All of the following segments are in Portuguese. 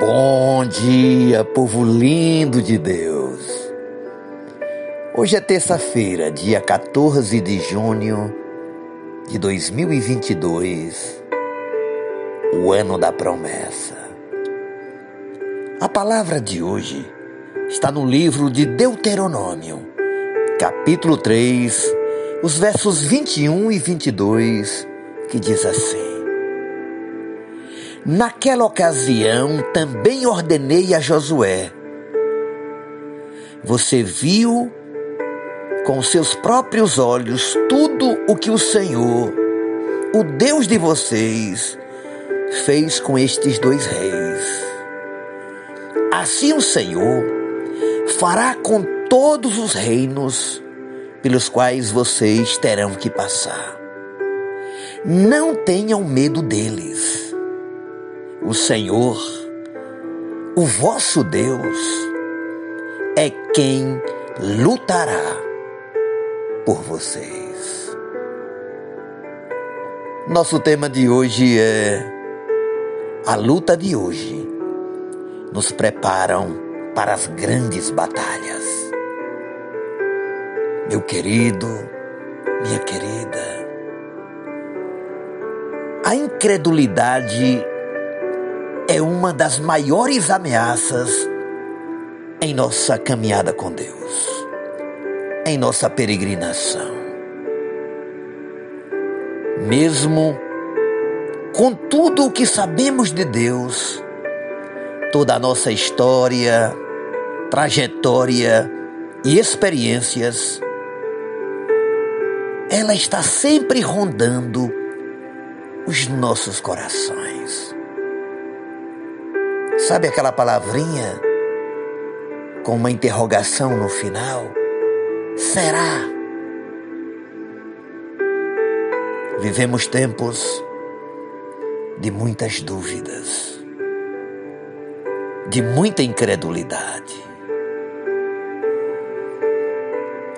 Bom dia, povo lindo de Deus. Hoje é terça-feira, dia 14 de junho de 2022, o ano da promessa. A palavra de hoje está no livro de Deuteronômio, capítulo 3, os versos 21 e 22, que diz assim: Naquela ocasião também ordenei a Josué: Você viu com seus próprios olhos tudo o que o Senhor, o Deus de vocês, fez com estes dois reis. Assim o Senhor fará com todos os reinos pelos quais vocês terão que passar. Não tenham medo deles o Senhor, o vosso Deus, é quem lutará por vocês. Nosso tema de hoje é a luta de hoje nos preparam para as grandes batalhas. Meu querido, minha querida, a incredulidade é uma das maiores ameaças em nossa caminhada com Deus, em nossa peregrinação. Mesmo com tudo o que sabemos de Deus, toda a nossa história, trajetória e experiências, ela está sempre rondando os nossos corações. Sabe aquela palavrinha com uma interrogação no final? Será? Vivemos tempos de muitas dúvidas, de muita incredulidade.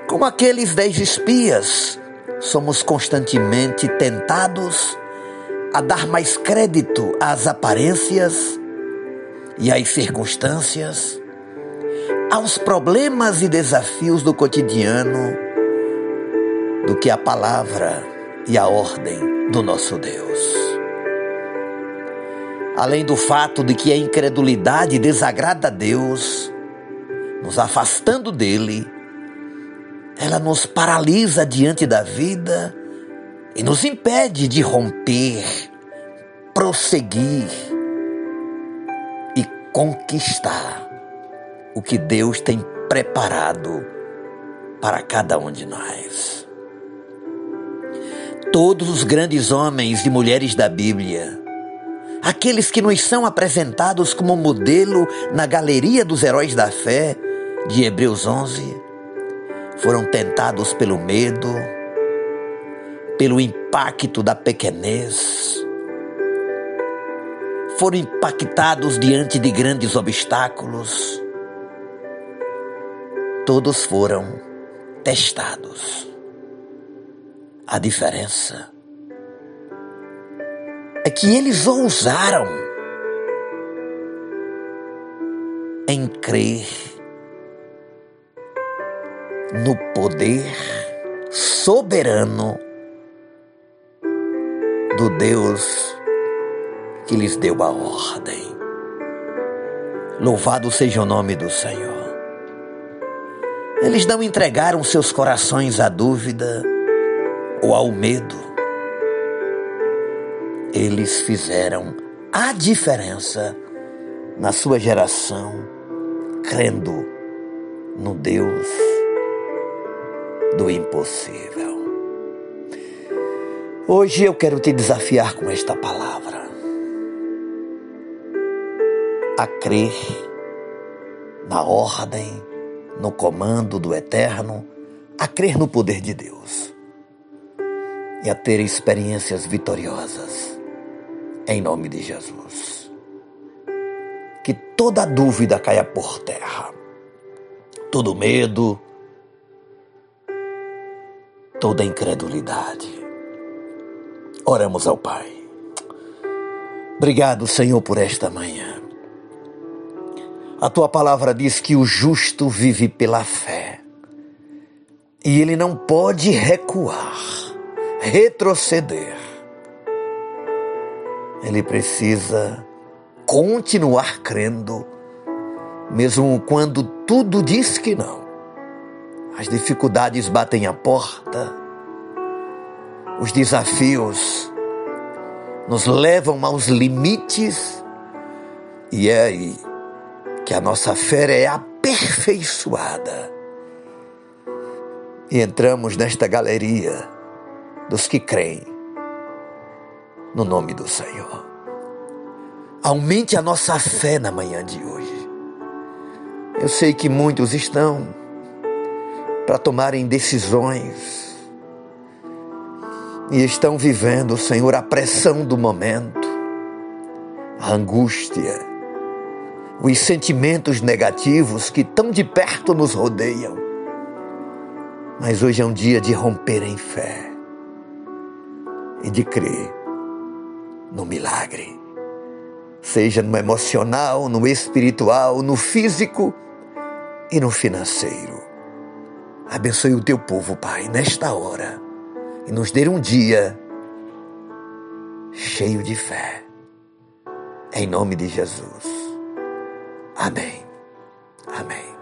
Como aqueles dez espias, somos constantemente tentados a dar mais crédito às aparências e às circunstâncias, aos problemas e desafios do cotidiano, do que a palavra e a ordem do nosso Deus. Além do fato de que a incredulidade desagrada a Deus, nos afastando dele, ela nos paralisa diante da vida e nos impede de romper, prosseguir conquistar o que Deus tem preparado para cada um de nós. Todos os grandes homens e mulheres da Bíblia, aqueles que nos são apresentados como modelo na galeria dos heróis da fé de Hebreus 11, foram tentados pelo medo, pelo impacto da pequenez, foram impactados diante de grandes obstáculos, todos foram testados. A diferença é que eles ousaram em crer no poder soberano do Deus que lhes deu a ordem. Louvado seja o nome do Senhor. Eles não entregaram seus corações à dúvida ou ao medo. Eles fizeram a diferença na sua geração, crendo no Deus do impossível. Hoje eu quero te desafiar com esta palavra a crer na ordem, no comando do Eterno, a crer no poder de Deus e a ter experiências vitoriosas, em nome de Jesus. Que toda dúvida caia por terra, todo medo, toda incredulidade. Oramos ao Pai. Obrigado, Senhor, por esta manhã. A tua palavra diz que o justo vive pela fé. E ele não pode recuar, retroceder. Ele precisa continuar crendo, mesmo quando tudo diz que não. As dificuldades batem a porta, os desafios nos levam aos limites, e é aí que a nossa fé é aperfeiçoada. E entramos nesta galeria dos que creem no nome do Senhor. Aumente a nossa fé na manhã de hoje. Eu sei que muitos estão para tomarem decisões e estão vivendo, Senhor, a pressão do momento, a angústia, os sentimentos negativos que tão de perto nos rodeiam. Mas hoje é um dia de romper em fé e de crer no milagre seja no emocional, no espiritual, no físico e no financeiro. Abençoe o teu povo, Pai, nesta hora e nos dê um dia cheio de fé. Em nome de Jesus. Amém. Amém.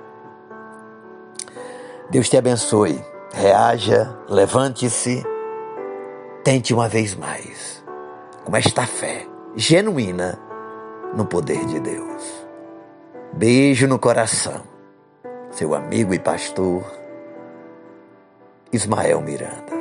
Deus te abençoe. Reaja, levante-se, tente uma vez mais, com esta fé genuína no poder de Deus. Beijo no coração. Seu amigo e pastor Ismael Miranda.